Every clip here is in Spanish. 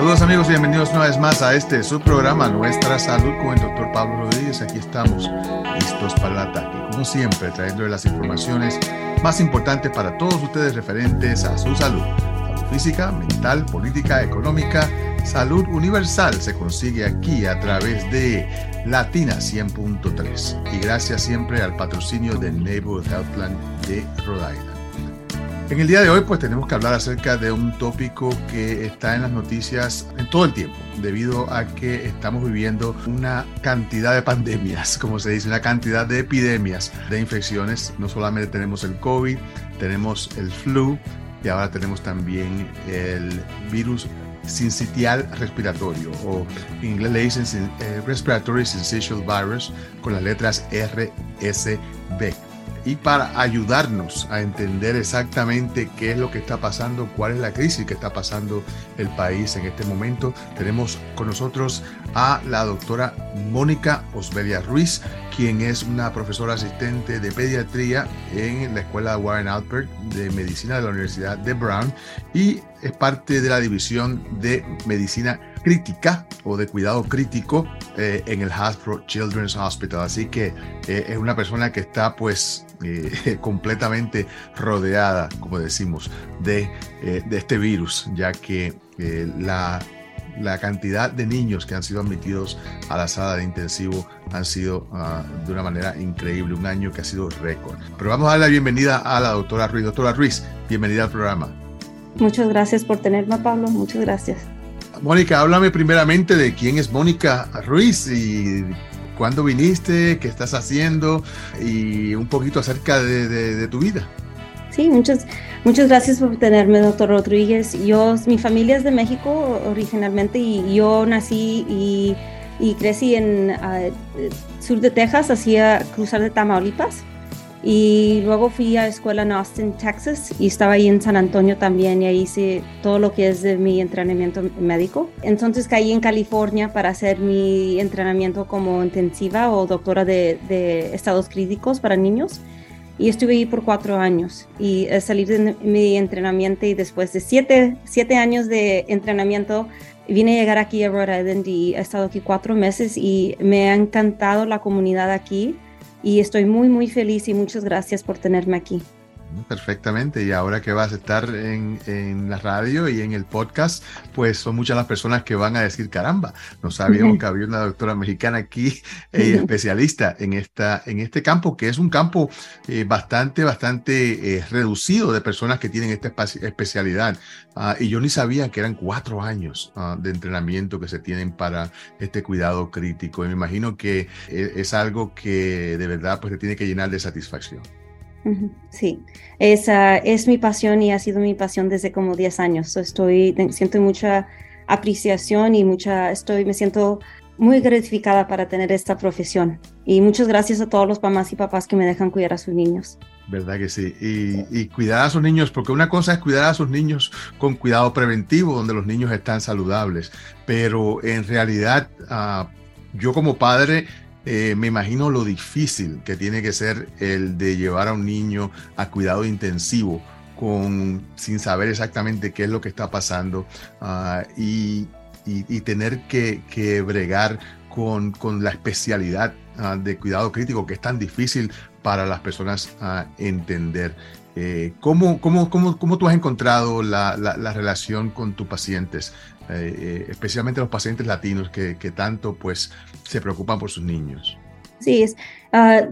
Saludos amigos y bienvenidos una vez más a este su programa Nuestra Salud con el doctor Pablo Rodríguez. Aquí estamos listos para el ataque. Como siempre, trayendo las informaciones más importantes para todos ustedes referentes a su salud. Salud física, mental, política, económica, salud universal se consigue aquí a través de Latina 100.3 y gracias siempre al patrocinio del Neighborhood Health Plan de Rhode Island. En el día de hoy pues tenemos que hablar acerca de un tópico que está en las noticias en todo el tiempo, debido a que estamos viviendo una cantidad de pandemias, como se dice, una cantidad de epidemias de infecciones. No solamente tenemos el COVID, tenemos el flu y ahora tenemos también el virus sincitial respiratorio o en inglés le dicen eh, Respiratory Syncytial Virus con las letras RSV y para ayudarnos a entender exactamente qué es lo que está pasando, cuál es la crisis que está pasando el país en este momento, tenemos con nosotros a la doctora Mónica Osbelia Ruiz, quien es una profesora asistente de pediatría en la Escuela Warren Alpert de Medicina de la Universidad de Brown y es parte de la división de medicina crítica o de cuidado crítico eh, en el Hasbro Children's Hospital. Así que eh, es una persona que está pues eh, completamente rodeada, como decimos, de, de este virus, ya que la, la, cantidad de niños que han sido admitidos a la sala de intensivo han sido ah, de una manera increíble, un año que ha sido récord. Pero vamos a dar la bienvenida a la doctora Ruiz. Doctora Ruiz, bienvenida al programa. Muchas gracias por tenerme, Pablo. Muchas gracias. Mónica, háblame primeramente de quién es Mónica Ruiz y cuándo viniste, qué estás haciendo y un poquito acerca de, tu vida. Sí, muchas, muchas gracias por tenerme, doctor Rodríguez. Yo, mi familia es de México originalmente y yo nací y, crecí en uh, sur de Texas, hacia cruzar de Tamaulipas. Y luego fui a escuela en Austin, Texas, y estaba ahí en San Antonio también, y ahí hice todo lo que es de mi entrenamiento médico. Entonces caí en California para hacer mi entrenamiento como intensiva o doctora de, de estados críticos para niños. Y estuve ahí por cuatro años. Y al salir de mi entrenamiento y después de siete, siete años de entrenamiento, vine a llegar aquí a Rhode Island y he estado aquí cuatro meses y me ha encantado la comunidad aquí y estoy muy, muy feliz y muchas gracias por tenerme aquí. Perfectamente, y ahora que vas a estar en, en, la radio y en el podcast, pues son muchas las personas que van a decir, caramba, no sabíamos que había una doctora mexicana aquí, eh, especialista en, esta, en este campo, que es un campo eh, bastante, bastante eh, reducido de personas que tienen esta especialidad. Ah, y yo ni sabía que eran cuatro años ah, de entrenamiento que se tienen para este cuidado crítico. Y me imagino que es algo que de verdad pues te tiene que llenar de satisfacción. Sí, esa es mi pasión y ha sido mi pasión desde como 10 años. Estoy, siento mucha apreciación y mucha, estoy, me siento muy gratificada para tener esta profesión. Y muchas gracias a todos los mamás y papás que me dejan cuidar a sus niños. ¿Verdad que sí? Y, cuidar a sus niños, porque una cosa es cuidar a sus niños con cuidado preventivo, donde los niños están saludables, pero en realidad ah, yo como padre eh, me imagino lo difícil que tiene que ser el de llevar a un niño a cuidado intensivo con, sin saber exactamente qué es lo que está pasando ah, y, tener que, bregar con, la especialidad ah, de cuidado crítico que es tan difícil para las personas uh, entender. Eh, ¿cómo, cómo, cómo, tú has encontrado la, la relación con tus pacientes? Eh, eh, especialmente los pacientes latinos que, tanto pues se preocupan por sus niños. Sí, es, ah,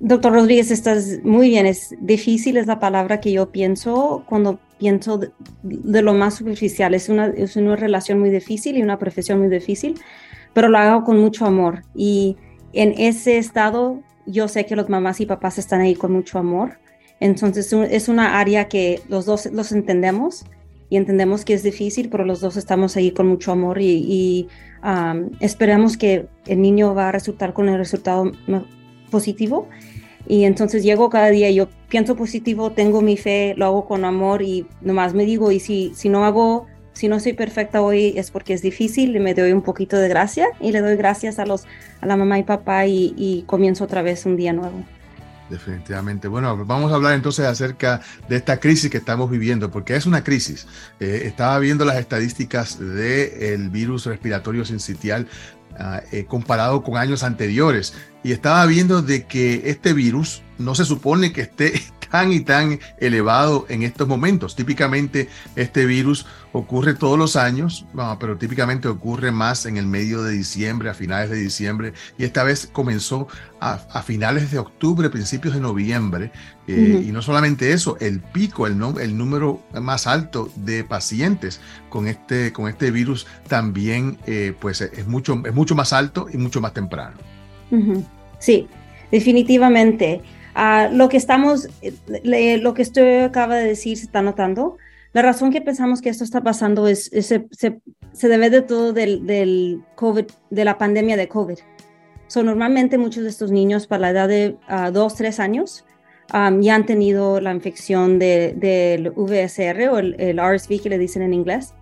doctor Rodríguez, estás muy bien, es difícil es la palabra que yo pienso cuando pienso de, lo más superficial, es una, es una relación muy difícil y una profesión muy difícil, pero lo hago con mucho amor y en ese estado yo sé que los mamás y papás están ahí con mucho amor. Entonces es una área que los dos los entendemos y entendemos que es difícil, pero los dos estamos ahí con mucho amor y, esperamos que el niño va a resultar con el resultado positivo. Y entonces llego cada día, yo pienso positivo, tengo mi fe, lo hago con amor y nomás me digo, y si, si no hago, si no soy perfecta hoy es porque es difícil y me doy un poquito de gracia y le doy gracias a, los, a la mamá y papá y, y comienzo otra vez un día nuevo. Definitivamente. Bueno, vamos a hablar entonces acerca de esta crisis que estamos viviendo, porque es una crisis. Eh, estaba viendo las estadísticas del virus respiratorio sincitial ah, eh, comparado con años anteriores y estaba viendo de que este virus no se supone que esté tan y tan elevado en estos momentos. Típicamente este virus ocurre todos los años, pero típicamente ocurre más en el medio de diciembre, a finales de diciembre, y esta vez comenzó a, finales de octubre, principios de noviembre. Eh, y no solamente eso, el pico, el, el número más alto de pacientes con este, con este virus también eh, pues es, mucho, es mucho más alto y mucho más temprano. Sí, definitivamente. Ah, lo que estamos, lo que usted acaba de decir se está notando. La razón que pensamos que esto está pasando es, se, se, debe de todo del, del, COVID, de la pandemia de COVID. So, normalmente muchos de estos niños para la edad de 2, uh, 3 años ya han tenido la infección del de, VSR o el, RSV que le dicen en inglés.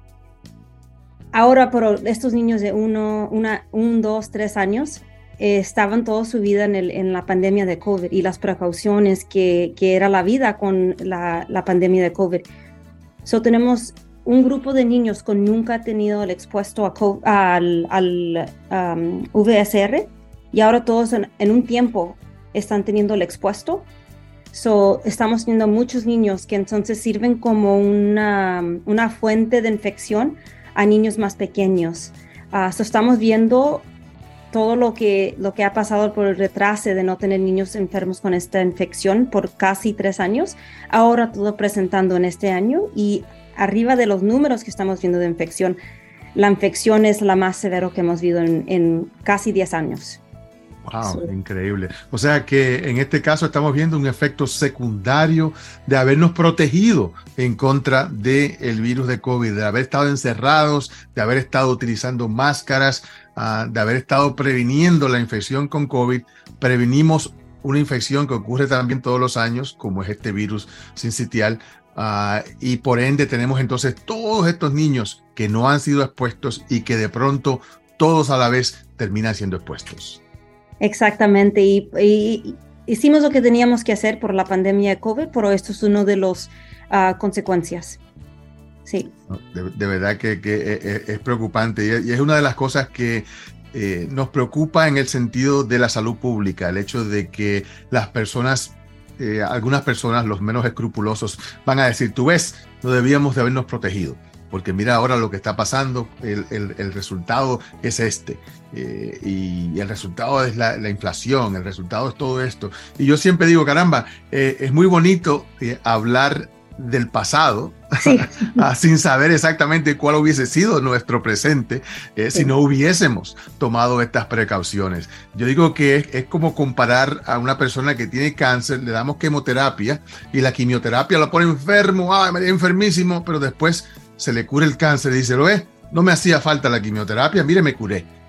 Ahora, por estos niños de 1, 2, 3 años, eh, estaban toda su vida en, el, en, la pandemia de COVID y las precauciones que, que era la vida con la, la pandemia de COVID. So, tenemos un grupo de niños que nunca ha tenido el expuesto a al, al um, VSR y ahora todos en, en, un tiempo están teniendo el expuesto. So, estamos teniendo muchos niños que entonces sirven como una, una fuente de infección a niños más pequeños. Uh, so estamos viendo todo lo que, lo que ha pasado por el retraso de no tener niños enfermos con esta infección por casi tres años, ahora todo presentando en este año y arriba de los números que estamos viendo de infección, la infección es la más severa que hemos visto en, en casi 10 años. Wow, increíble. O sea que en este caso estamos viendo un efecto secundario de habernos protegido en contra del el virus de COVID, de haber estado encerrados, de haber estado utilizando máscaras, uh, de haber estado previniendo la infección con COVID. Prevenimos una infección que ocurre también todos los años, como es este virus sincitial, uh, y por ende tenemos entonces todos estos niños que no han sido expuestos y que de pronto todos a la vez terminan siendo expuestos. Exactamente, y, hicimos lo que teníamos que hacer por la pandemia de COVID, pero esto es uno de las uh, consecuencias. Sí. De, verdad que, e, e, es, preocupante y es una de las cosas que eh, nos preocupa en el sentido de la salud pública, el hecho de que las personas, eh, algunas personas, los menos escrupulosos, van a decir, tú ves, no debíamos de habernos protegido porque mira ahora lo que está pasando, el, el, resultado es este, eh, y, el resultado es la, inflación, el resultado es todo esto. Y yo siempre digo, caramba, eh, es muy bonito eh, hablar del pasado, ah, sin saber exactamente cuál hubiese sido nuestro presente si no hubiésemos tomado estas precauciones. Yo digo que es, es, como comparar a una persona que tiene cáncer, le damos quimioterapia y la quimioterapia lo pone enfermo, ah, enfermísimo, pero después se le cura el cáncer y dice, lo es, no me hacía falta la quimioterapia, mire, me curé.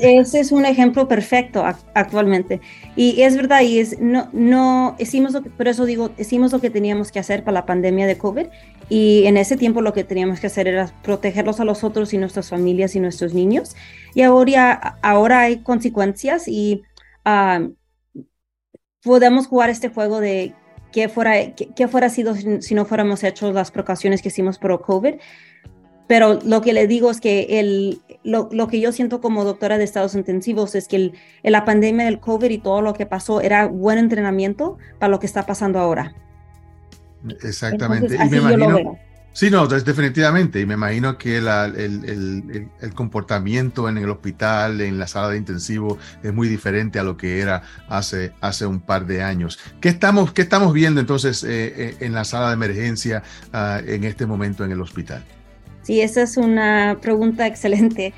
Ese es un ejemplo perfecto actualmente. Y es verdad, y es, no, no, hicimos lo que, por eso digo, hicimos lo que teníamos que hacer para la pandemia de COVID. Y en ese tiempo lo que teníamos que hacer era protegerlos a los otros y nuestras familias y nuestros niños. Y ahora, ahora hay consecuencias y ah, podemos jugar este juego de qué fuera, qué, fuera sido si no fuéramos hechos las precauciones que hicimos por COVID. Pero lo que le digo es que el, lo, lo, que yo siento como doctora de estados intensivos es que el, la pandemia del COVID y todo lo que pasó era buen entrenamiento para lo que está pasando ahora. Exactamente. y me imagino, Sí, no, definitivamente. Y me imagino que el, el, el, comportamiento en el hospital, en la sala de intensivo, es muy diferente a lo que era hace, hace un par de años. ¿Qué estamos, qué estamos viendo entonces eh, eh, en la sala de emergencia uh, en este momento en el hospital? Sí, esa es una pregunta excelente.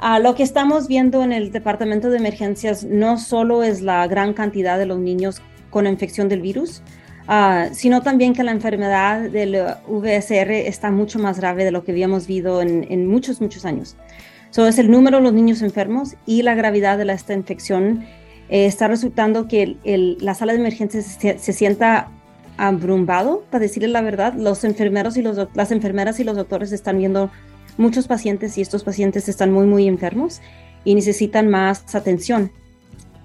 Uh, lo que estamos viendo en el departamento de emergencias no solo es la gran cantidad de los niños con infección del virus, Ah, sino también que la enfermedad del VSR está mucho más grave de lo que habíamos visto en, muchos, muchos años. So, es el número de los niños enfermos y la gravedad de esta infección eh, está resultando que la sala de emergencias se, sienta abrumado, para decirle la verdad. Los enfermeros y los, las enfermeras y los doctores están viendo muchos pacientes y estos pacientes están muy, muy enfermos y necesitan más atención.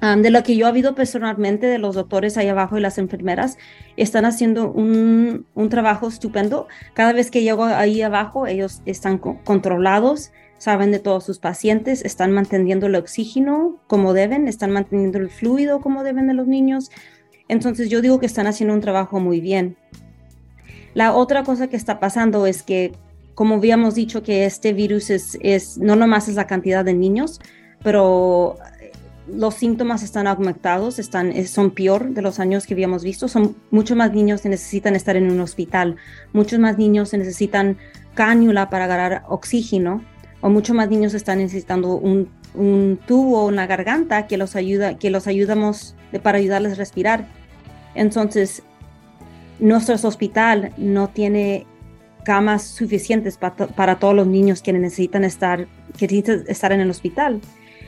de lo que yo he visto personalmente de los doctores ahí abajo y las enfermeras, están haciendo un, un trabajo estupendo. Cada vez que llego ahí abajo, ellos están controlados, saben de todos sus pacientes, están manteniendo el oxígeno como deben, están manteniendo el fluido como deben de los niños. Entonces yo digo que están haciendo un trabajo muy bien. La otra cosa que está pasando es que, como habíamos dicho, que este virus es, es no nomás es la cantidad de niños, pero los síntomas están aumentados, están, son peor de los años que habíamos visto. Son muchos más niños que necesitan estar en un hospital, muchos más niños que necesitan cánula para agarrar oxígeno, o muchos más niños están necesitando un, un tubo una garganta que los ayuda, que los ayudamos para ayudarles a respirar. Entonces, nuestro hospital no tiene camas suficientes para, para todos los niños que necesitan estar, que necesitan estar en el hospital.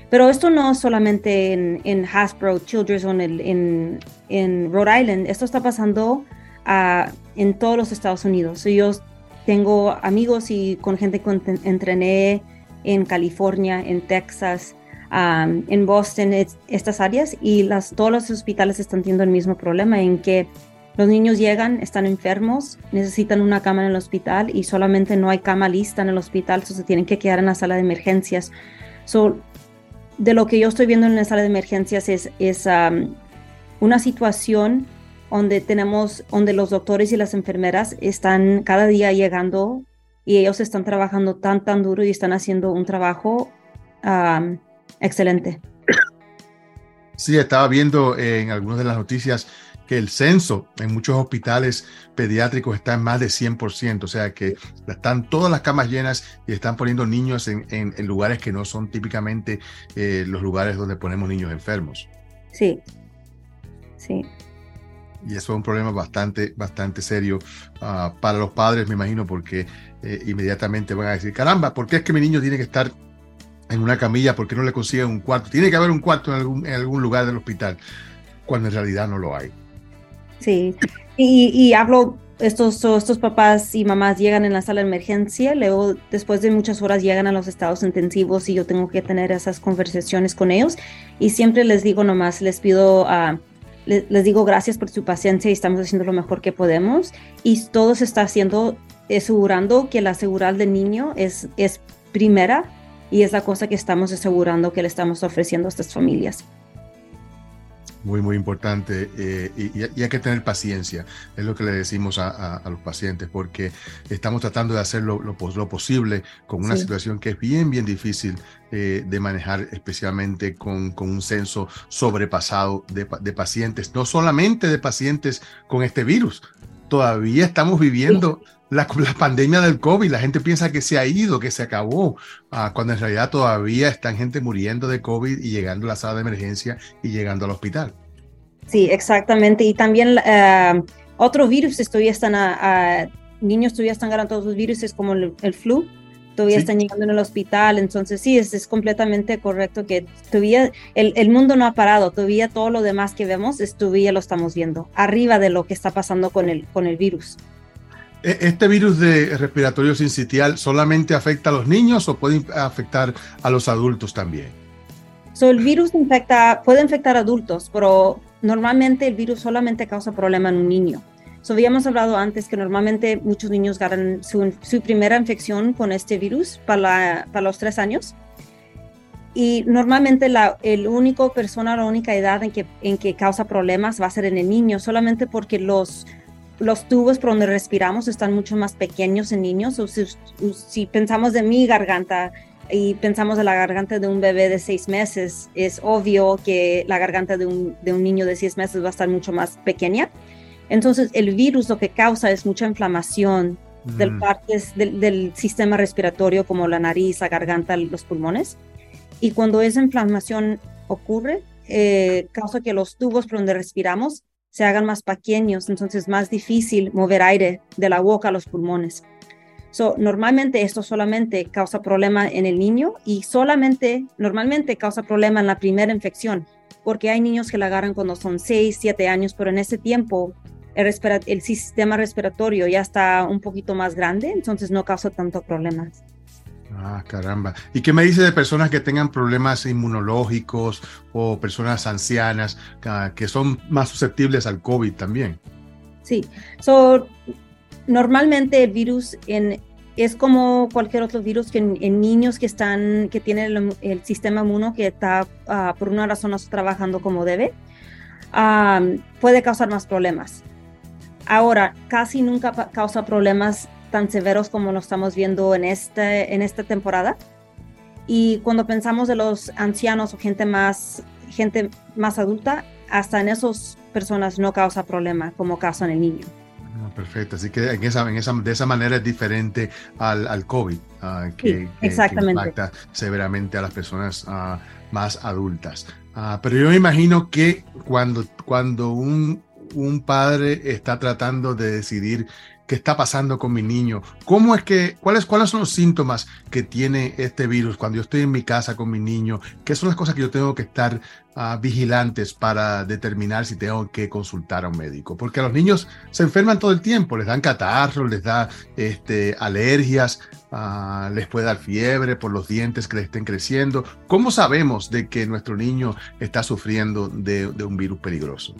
Pero esto no es solamente en, en Hasbro Children's o en, en, Rhode Island, esto está pasando uh, en todos los Estados Unidos. Yo tengo amigos y con gente que entrené en California, en Texas, um, en Boston, estas áreas, y las, todos los hospitales están teniendo el mismo problema en que los niños llegan, están enfermos, necesitan una cama en el hospital y solamente no hay cama lista en el hospital, entonces se tienen que quedar en la sala de emergencias. So, de lo que yo estoy viendo en la sala de emergencias es, es una situación donde tenemos, donde los doctores y las enfermeras están cada día llegando y ellos están trabajando tan, tan duro y están haciendo un trabajo excelente. Sí, estaba viendo en algunas de las noticias que el censo en muchos hospitales pediátricos está en más de 100%, o sea que están todas las camas llenas y están poniendo niños en, en, lugares que no son típicamente eh, los lugares donde ponemos niños enfermos. Sí, sí. Y eso es un problema bastante, bastante serio uh, para los padres, me imagino, porque eh, inmediatamente van a decir, caramba, ¿por qué es que mi niño tiene que estar en una camilla? ¿Por qué no le consiguen un cuarto? Tiene que haber un cuarto en algún, lugar del hospital, cuando en realidad no lo hay. Sí, y, hablo, estos, estos papás y mamás llegan en la sala de emergencia, luego después de muchas horas llegan a los estados intensivos y yo tengo que tener esas conversaciones con ellos y siempre les digo nomás, les pido a... les, digo gracias por su paciencia y estamos haciendo lo mejor que podemos y todo se está haciendo asegurando que la seguridad del niño es, es primera y es la cosa que estamos asegurando que le estamos ofreciendo a estas familias. Muy, muy importante eh, y, hay que tener paciencia, es lo que le decimos a, los pacientes, porque estamos tratando de hacer lo, lo, posible con una situación que es bien, bien difícil eh, de manejar, especialmente con, con un censo sobrepasado de, de, pacientes, no solamente de pacientes con este virus, todavía estamos viviendo la, pandemia del COVID, la gente piensa que se ha ido, que se acabó, ah, cuando en realidad todavía están gente muriendo de COVID y llegando a la sala de emergencia y llegando al hospital. Sí, exactamente. Y también uh, otros virus todavía están, a, niños todavía están ganando todos los virus, como el, flu, todavía están llegando en el hospital. Entonces, sí, es, es completamente correcto que todavía el, el, mundo no ha parado, todavía todo lo demás que vemos, todavía lo estamos viendo, arriba de lo que está pasando con el, con el virus. ¿E-, ¿Este virus de respiratorio sincitial solamente afecta a los niños o puede afectar a los adultos también? So, el virus infecta, puede infectar a adultos, pero normalmente el virus solamente causa problema en un niño. So, habíamos hablado antes que normalmente muchos niños ganan su, primera infección con este virus para, para los tres años. Y normalmente la el único persona, la única edad en que, en que causa problemas va a ser en el niño, solamente porque los los tubos por donde respiramos están mucho más pequeños en niños. O si, pensamos de mi garganta y pensamos de la garganta de un bebé de seis meses, es obvio que la garganta de un, niño de seis meses va a estar mucho más pequeña. Entonces, el virus lo que causa es mucha inflamación del mm. partes del, sistema respiratorio, como la nariz, la garganta, los pulmones. Y cuando esa inflamación ocurre, eh, causa que los tubos por donde respiramos se hagan más pequeños, entonces es más difícil mover aire de la boca a los pulmones. So, normalmente esto solamente causa problema en el niño y solamente, normalmente causa problema en la primera infección, porque hay niños que la agarran cuando son 6, 7 años, pero en ese tiempo el, el sistema respiratorio ya está un poquito más grande, entonces no causa tanto problemas. Ah, caramba. ¿Y qué me dice de personas que tengan problemas inmunológicos o personas ancianas que son más susceptibles al COVID también? Sí, so, normalmente el virus en, es como cualquier otro virus que en, niños que están, que tienen el, sistema inmuno que está ah, por una razón no está trabajando como debe, ah, puede causar más problemas. Ahora, casi nunca causa problemas tan severos como lo estamos viendo en, este, en esta temporada. Y cuando pensamos de los ancianos o gente más, gente más adulta, hasta en esas personas no causa problema como causa en el niño. Ah, perfecto, así que en esa, en esa, de esa manera es diferente al, al COVID, ah, que, impacta severamente a las personas ah, más adultas. pero yo me imagino que cuando, cuando un, un padre está tratando de decidir qué está pasando con mi niño, cómo es cuáles, cuáles son los síntomas que tiene este virus cuando yo estoy en mi casa con mi niño, qué son las cosas que yo tengo que estar uh, vigilantes para determinar si tengo que consultar a un médico, porque los niños se enferman todo el tiempo, les dan catarros, les da este, alergias, uh, les puede dar fiebre por los dientes que le estén creciendo. ¿Cómo sabemos de que nuestro niño está sufriendo de un virus peligroso?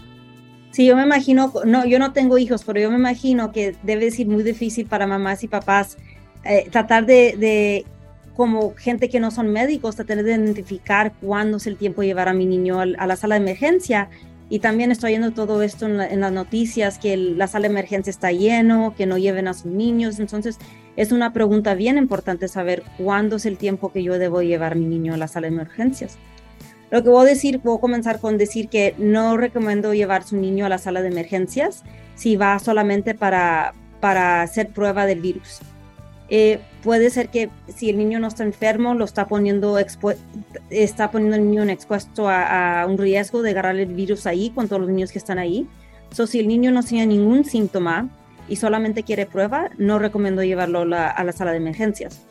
Sí, yo me imagino, no, yo no tengo hijos, pero yo me imagino que debe ser muy difícil para mamás y papás eh, tratar de, como gente que no son médicos, tratar de identificar cuándo es el tiempo de llevar a mi niño a, la sala de emergencia. Y también estoy viendo todo esto en, las noticias, que la sala de emergencia está lleno, que no lleven a sus niños. Entonces, es una pregunta bien importante saber cuándo es el tiempo que yo debo llevar a mi niño a la sala de emergencias. Lo que voy a decir, puedo comenzar con decir que no recomiendo llevar su niño a la sala de emergencias si va solamente para, para hacer prueba del virus. Eh, puede ser que si el niño no está enfermo, lo está poniendo, está poniendo el niño expuesto a, un riesgo de agarrar el virus ahí con todos los niños que están ahí. So, si el niño no tiene ningún síntoma y solamente quiere prueba, no recomiendo llevarlo a la sala de emergencias.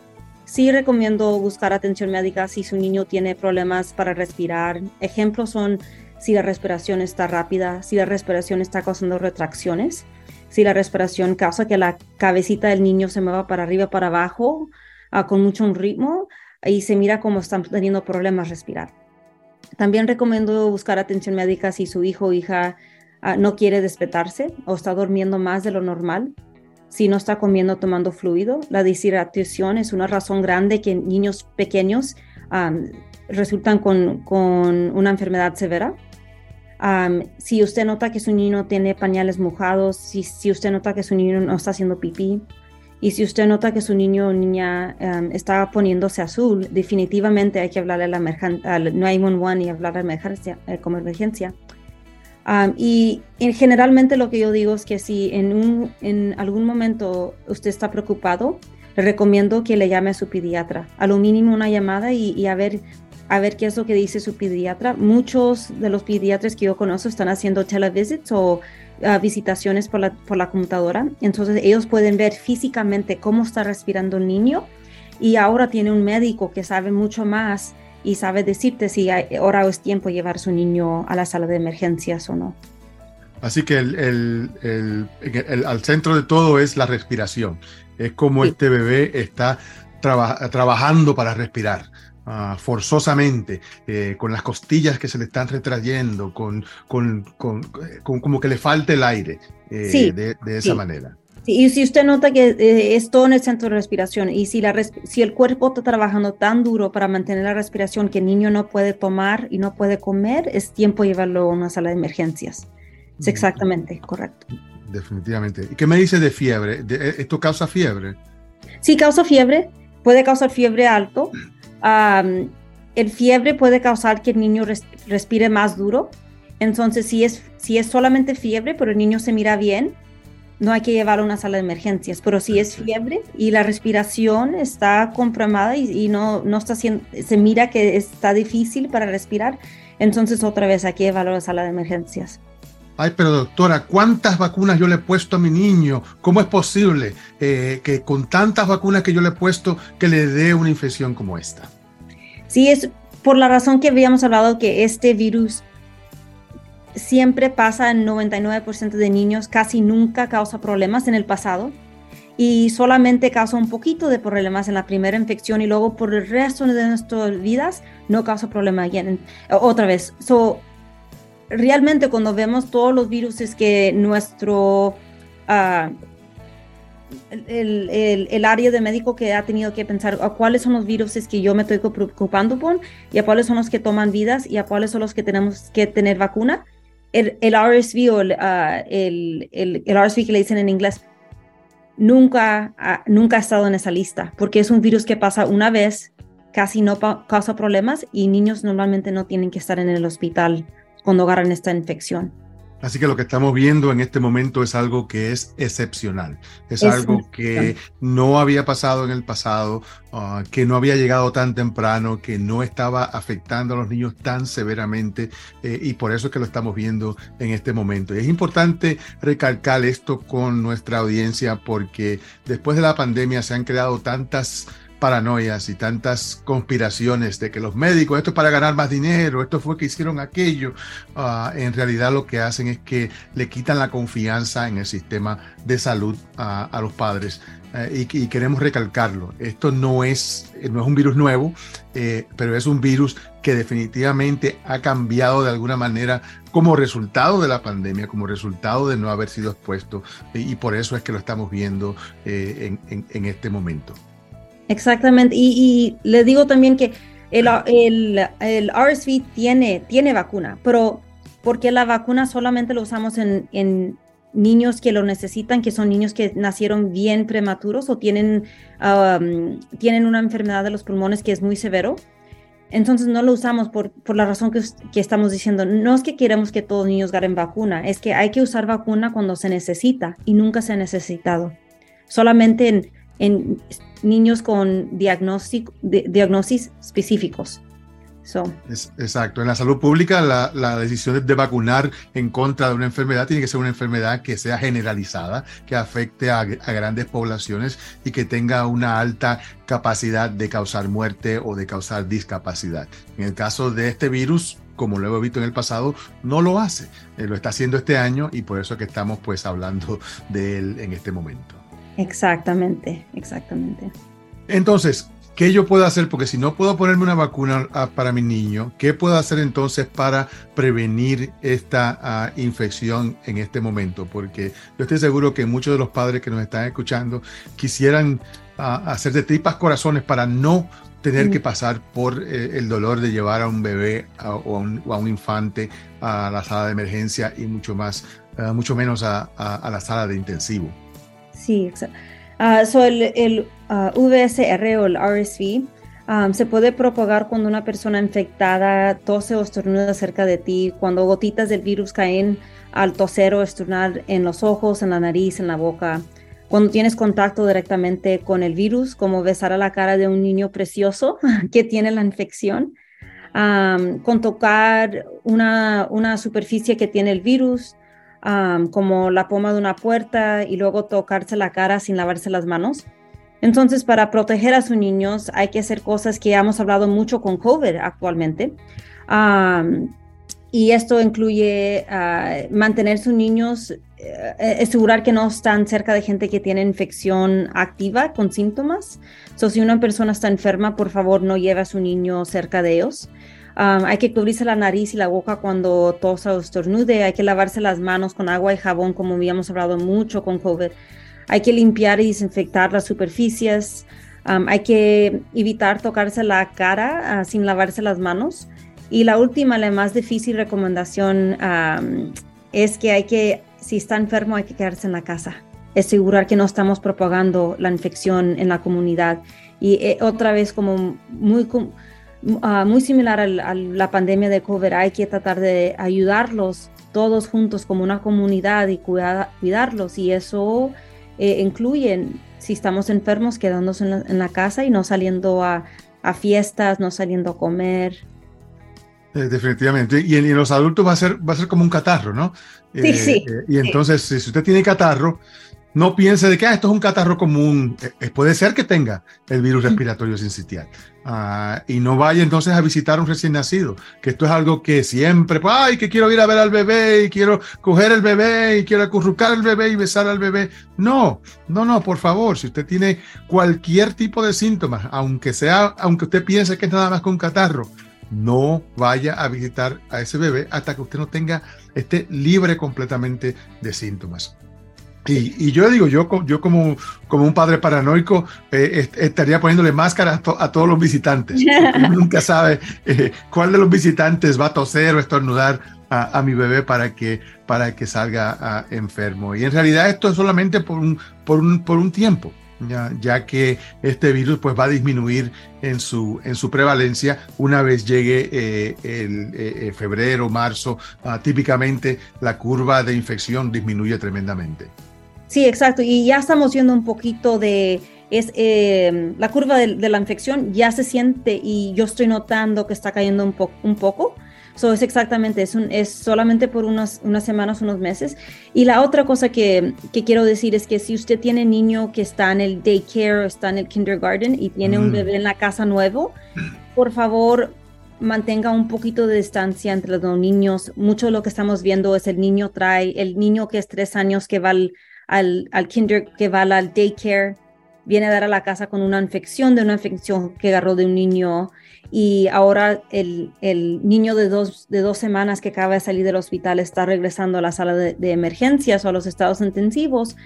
Sí recomiendo buscar atención médica si su niño tiene problemas para respirar. Ejemplos son si la respiración está rápida, si la respiración está causando retracciones, si la respiración causa que la cabecita del niño se mueva para arriba, para abajo, ah, con mucho ritmo, y se mira como están teniendo problemas respirar. También recomiendo buscar atención médica si su hijo o hija ah, no quiere despertarse o está durmiendo más de lo normal si no está comiendo tomando fluido. La deshidratación es una razón grande que niños pequeños resultan con, una enfermedad severa. si usted nota que su niño tiene pañales mojados, si, si, usted nota que su niño no está haciendo pipí, y si usted nota que su niño o niña está poniéndose azul, definitivamente hay que hablarle a la al 911 y hablar a emergencia, eh, como emergencia y generalmente lo que yo digo es que si en, un, en algún momento usted está preocupado, le recomiendo que le llame a su pediatra. A lo mínimo una llamada y, a, ver, a ver qué es lo que dice su pediatra. Muchos de los pediatras que yo conozco están haciendo televisits o ah, visitaciones por la, por la computadora. Entonces ellos pueden ver físicamente cómo está respirando el niño y ahora tiene un médico que sabe mucho más y sabe decirte si ahora es tiempo de llevar a su niño a la sala de emergencias o no. Así que el, al centro de todo es la respiración. Es como este bebé está trabajando para respirar. Ah, forzosamente, eh, con las costillas que se le están retrayendo, con, con, con, como que le falta el aire eh, de, de, esa manera y si usted nota que eh, es todo en el centro de respiración y si, la si el cuerpo está trabajando tan duro para mantener la respiración que el niño no puede tomar y no puede comer, es tiempo de llevarlo a una sala de emergencias. Es exactamente correcto. Definitivamente. ¿Y qué me dice de fiebre? Eh, ¿Esto causa fiebre? Sí, causa fiebre. Puede causar fiebre alto. el fiebre puede causar que el niño respire más duro. Entonces, si es, si es solamente fiebre, pero el niño se mira bien, no hay que llevarlo a una sala de emergencias, pero si es fiebre y la respiración está comprimada y, no, no está haciendo, se mira que está difícil para respirar, entonces otra vez hay que llevarlo a la sala de emergencias. Ay, pero doctora, ¿cuántas vacunas yo le he puesto a mi niño? ¿Cómo es posible eh, que con tantas vacunas que yo le he puesto que le dé una infección como esta? Sí, es por la razón que habíamos hablado que este virus siempre pasa en 99% de niños, casi nunca causa problemas en el pasado. y solamente causa un poquito de problemas en la primera infección y luego por el resto de nuestras vidas no causa problema otra vez. So, realmente cuando vemos todos los virus es que nuestro... Uh, el, el, el, área de médico que ha tenido que pensar a cuáles son los virus que yo me estoy preocupando por y a cuáles son los que toman vidas y a cuáles son los que tenemos que tener vacuna. El, el RSV o uh, el, el, RSV que le dicen en inglés nunca, nunca ha estado en esa lista, porque es un virus que pasa una vez, casi no causa problemas y niños normalmente no tienen que estar en el hospital cuando agarran esta infección. Así que lo que estamos viendo en este momento es algo que es excepcional, es, algo que no había pasado en el pasado, ah, que no había llegado tan temprano, que no estaba afectando a los niños tan severamente eh, y por eso es que lo estamos viendo en este momento. Y es importante recalcar esto con nuestra audiencia porque después de la pandemia se han creado tantas paranoias y tantas conspiraciones de que los médicos, esto es para ganar más dinero, esto fue que hicieron aquello, ah, en realidad lo que hacen es que le quitan la confianza en el sistema de salud a los padres. Eh, y, queremos recalcarlo, esto no es, no es un virus nuevo, eh, pero es un virus que definitivamente ha cambiado de alguna manera como resultado de la pandemia, como resultado de no haber sido expuesto, y, por eso es que lo estamos viendo eh, en, en este momento. Exactamente. Y, le digo también que el, el, el, RSV tiene, tiene vacuna, pero porque la vacuna solamente lo usamos en, en, niños que lo necesitan, que son niños que nacieron bien prematuros o tienen, um, tienen una enfermedad de los pulmones que es muy severo. Entonces no lo usamos por, por la razón que, que, estamos diciendo. No es que queremos que todos los niños ganen vacuna, es que hay que usar vacuna cuando se necesita y nunca se ha necesitado. Solamente en, en niños con diagnóstico, diagnosis específicos. exacto. En la salud pública, la, decisión de vacunar en contra de una enfermedad tiene que ser una enfermedad que sea generalizada, que afecte a, grandes poblaciones y que tenga una alta capacidad de causar muerte o de causar discapacidad. En el caso de este virus, como lo hemos visto en el pasado, no lo hace. Eh, lo está haciendo este año y por eso es que estamos pues hablando de él en este momento. Exactamente, exactamente. Entonces, ¿qué yo puedo hacer? Porque si no puedo ponerme una vacuna ah, para mi niño, ¿qué puedo hacer entonces para prevenir esta ah, infección en este momento? Porque yo estoy seguro que muchos de los padres que nos están escuchando quisieran ah, hacer de tripas corazones para no tener que pasar por eh, el dolor de llevar a un bebé o, a un, infante a la sala de emergencia y mucho más, mucho menos a la sala de intensivo. Sí, exacto. Ah, el, el ah, VSR o el RSV um, se puede propagar cuando una persona infectada tose o estornuda cerca de ti, cuando gotitas del virus caen al toser o estornudar en los ojos, en la nariz, en la boca, cuando tienes contacto directamente con el virus, como besar a la cara de un niño precioso que tiene la infección, um, con tocar una, una superficie que tiene el virus, como la poma de una puerta y luego tocarse la cara sin lavarse las manos. Entonces, para proteger a sus niños hay que hacer cosas que hemos hablado mucho con COVID actualmente. y esto incluye uh, mantener sus niños, eh, asegurar que no están cerca de gente que tiene infección activa con síntomas. So, si una persona está enferma, por favor no lleve a su niño cerca de ellos hay que cubrirse la nariz y la boca cuando tosa o estornude. Hay que lavarse las manos con agua y jabón, como habíamos hablado mucho con COVID. Hay que limpiar y desinfectar las superficies. hay que evitar tocarse la cara ah, sin lavarse las manos. Y la última, la más difícil recomendación es que hay que, si está enfermo, hay que quedarse en la casa. Asegurar que no estamos propagando la infección en la comunidad. Y eh, otra vez, como muy Ah, muy similar a la pandemia de COVID, hay que tratar de ayudarlos todos juntos como una comunidad y cuidarlos y eso eh, incluye, si estamos enfermos, quedándose en la, casa y no saliendo a, fiestas, no saliendo a comer. Eh, definitivamente. Y en, los adultos va a ser, va a ser como un catarro, ¿no? Sí, sí. Eh, y entonces, si usted tiene catarro, no piense de que ah, esto es un catarro común. Eh, eh, puede ser que tenga el virus respiratorio sincitial. Ah, y no vaya entonces a visitar a un recién nacido, que esto es algo que siempre, pues, ay, que quiero ir a ver al bebé y quiero coger el bebé y quiero acurrucar al bebé y besar al bebé. No, no, no, por favor, si usted tiene cualquier tipo de síntomas, aunque sea, aunque usted piense que es nada más que un catarro, no vaya a visitar a ese bebé hasta que usted no tenga, esté libre completamente de síntomas. Y, yo digo, yo, como, un padre paranoico eh, estaría poniéndole máscara a, todos los visitantes. nunca sabe eh, cuál de los visitantes va a toser o estornudar a, mi bebé para que, salga ah, enfermo. Y en realidad esto es solamente por un, por un, por un tiempo ya, que este virus pues, va a disminuir en su, en su prevalencia una vez llegue eh, el eh, febrero, marzo. Ah, típicamente la curva de infección disminuye tremendamente. Sí, exacto. Y ya estamos viendo un poquito de es eh, la curva de, la infección ya se siente y yo estoy notando que está cayendo un, un poco. So, es exactamente, es, un, es solamente por unas, unas semanas, unos meses. Y la otra cosa que, que, quiero decir es que si usted tiene niño que está en el daycare, está en el kindergarten y tiene un mm. bebé en la casa nuevo, por favor mantenga un poquito de distancia entre los dos niños. Mucho de lo que estamos viendo es el niño trae, el niño que es tres años que va al, al, al kinder, que va al daycare, viene a dar a la casa con una infección de una infección que agarró de un niño y ahora el, el, niño de dos, de dos semanas que acaba de salir del hospital está regresando a la sala de, emergencias o a los estados intensivos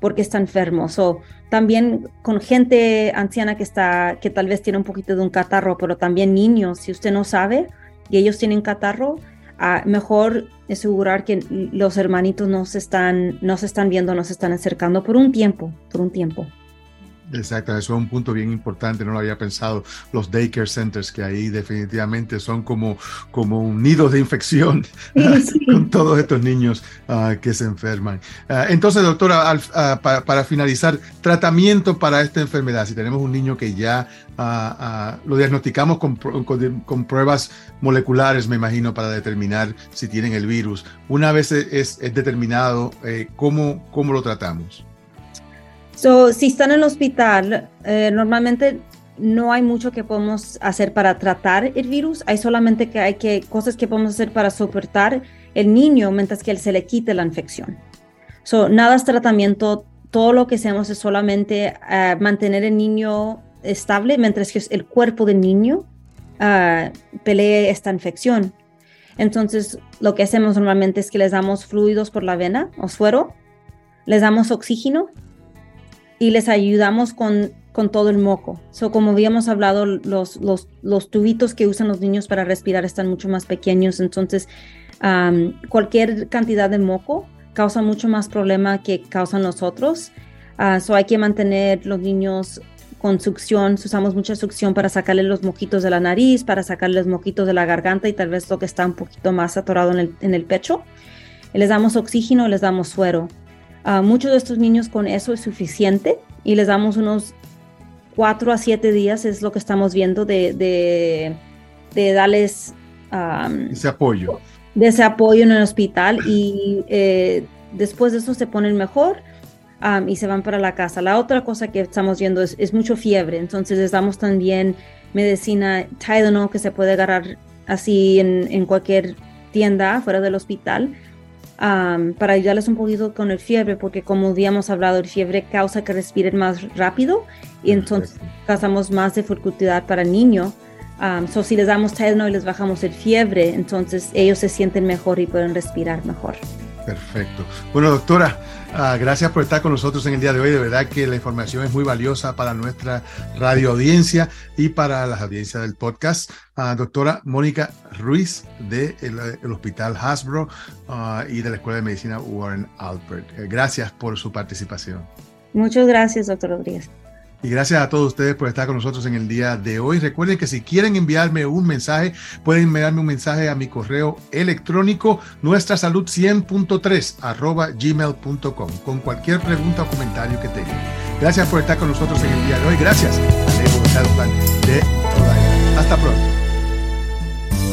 porque está enfermo. o también con gente anciana que, está, que tal vez tiene un poquito de un catarro, pero también niños, si usted no sabe y ellos tienen catarro, ah, mejor asegurar que los hermanitos no se están, no se están viendo, no se están acercando por un tiempo, por un tiempo. Exacto, eso es un punto bien importante, no lo había pensado. Los daycare centers, que ahí definitivamente son como, como un nido de infección con todos estos niños ah, que se enferman. Ah, entonces, doctora, ah, para, finalizar, tratamiento para esta enfermedad. Si tenemos un niño que ya lo diagnosticamos con, con, pruebas moleculares, me imagino, para determinar si tienen el virus. Una vez es, es determinado, eh, ¿cómo, ¿cómo lo tratamos? So, si están en el hospital, eh, normalmente no hay mucho que podemos hacer para tratar el virus, hay solamente que hay que, cosas que podemos hacer para soportar el niño mientras que él se le quite la infección. So, nada es tratamiento, todo lo que hacemos es solamente eh, mantener el niño estable mientras que el cuerpo del niño uh, pelee esta infección. Entonces, lo que hacemos normalmente es que les damos fluidos por la vena o suero, les damos oxígeno y les ayudamos con, con todo el moco. So, como habíamos hablado, los, los, los, tubitos que usan los niños para respirar están mucho más pequeños, entonces cualquier cantidad de moco causa mucho más problema que causan los otros. Uh, so hay que mantener los niños con succión, usamos mucha succión para sacarle los moquitos de la nariz, para sacarle los moquitos de la garganta y tal vez lo que está un poquito más atorado en el, en el pecho. les damos oxígeno, les damos suero muchos de estos niños con eso es suficiente y les damos unos cuatro a siete días, es lo que estamos viendo, de, de, darles ese apoyo. De ese apoyo en el hospital y eh, después de eso se ponen mejor y se van para la casa. La otra cosa que estamos viendo es, es mucho fiebre, entonces les damos también medicina Tylenol que se puede agarrar así en, en cualquier tienda fuera del hospital para ayudarles un poquito con el fiebre, porque como habíamos hablado, el fiebre causa que respiren más rápido y entonces causamos más dificultad para el niño. so si les damos Tylenol y les bajamos el fiebre, entonces ellos se sienten mejor y pueden respirar mejor. Perfecto. Bueno, doctora, ah, gracias por estar con nosotros en el día de hoy. De verdad que la información es muy valiosa para nuestra radio audiencia y para las audiencias del podcast. Ah, doctora Mónica Ruiz del de el Hospital Hasbro ah, y de la Escuela de Medicina Warren Albert. Eh, gracias por su participación. Muchas gracias, doctor Rodríguez. Y gracias a todos ustedes por estar con nosotros en el día de hoy. Recuerden que si quieren enviarme un mensaje, pueden enviarme un mensaje a mi correo electrónico nuestrasalud 100.3 arroba gmail.com con cualquier pregunta o comentario que tengan. Gracias por estar con nosotros en el día de hoy. Gracias Hasta pronto.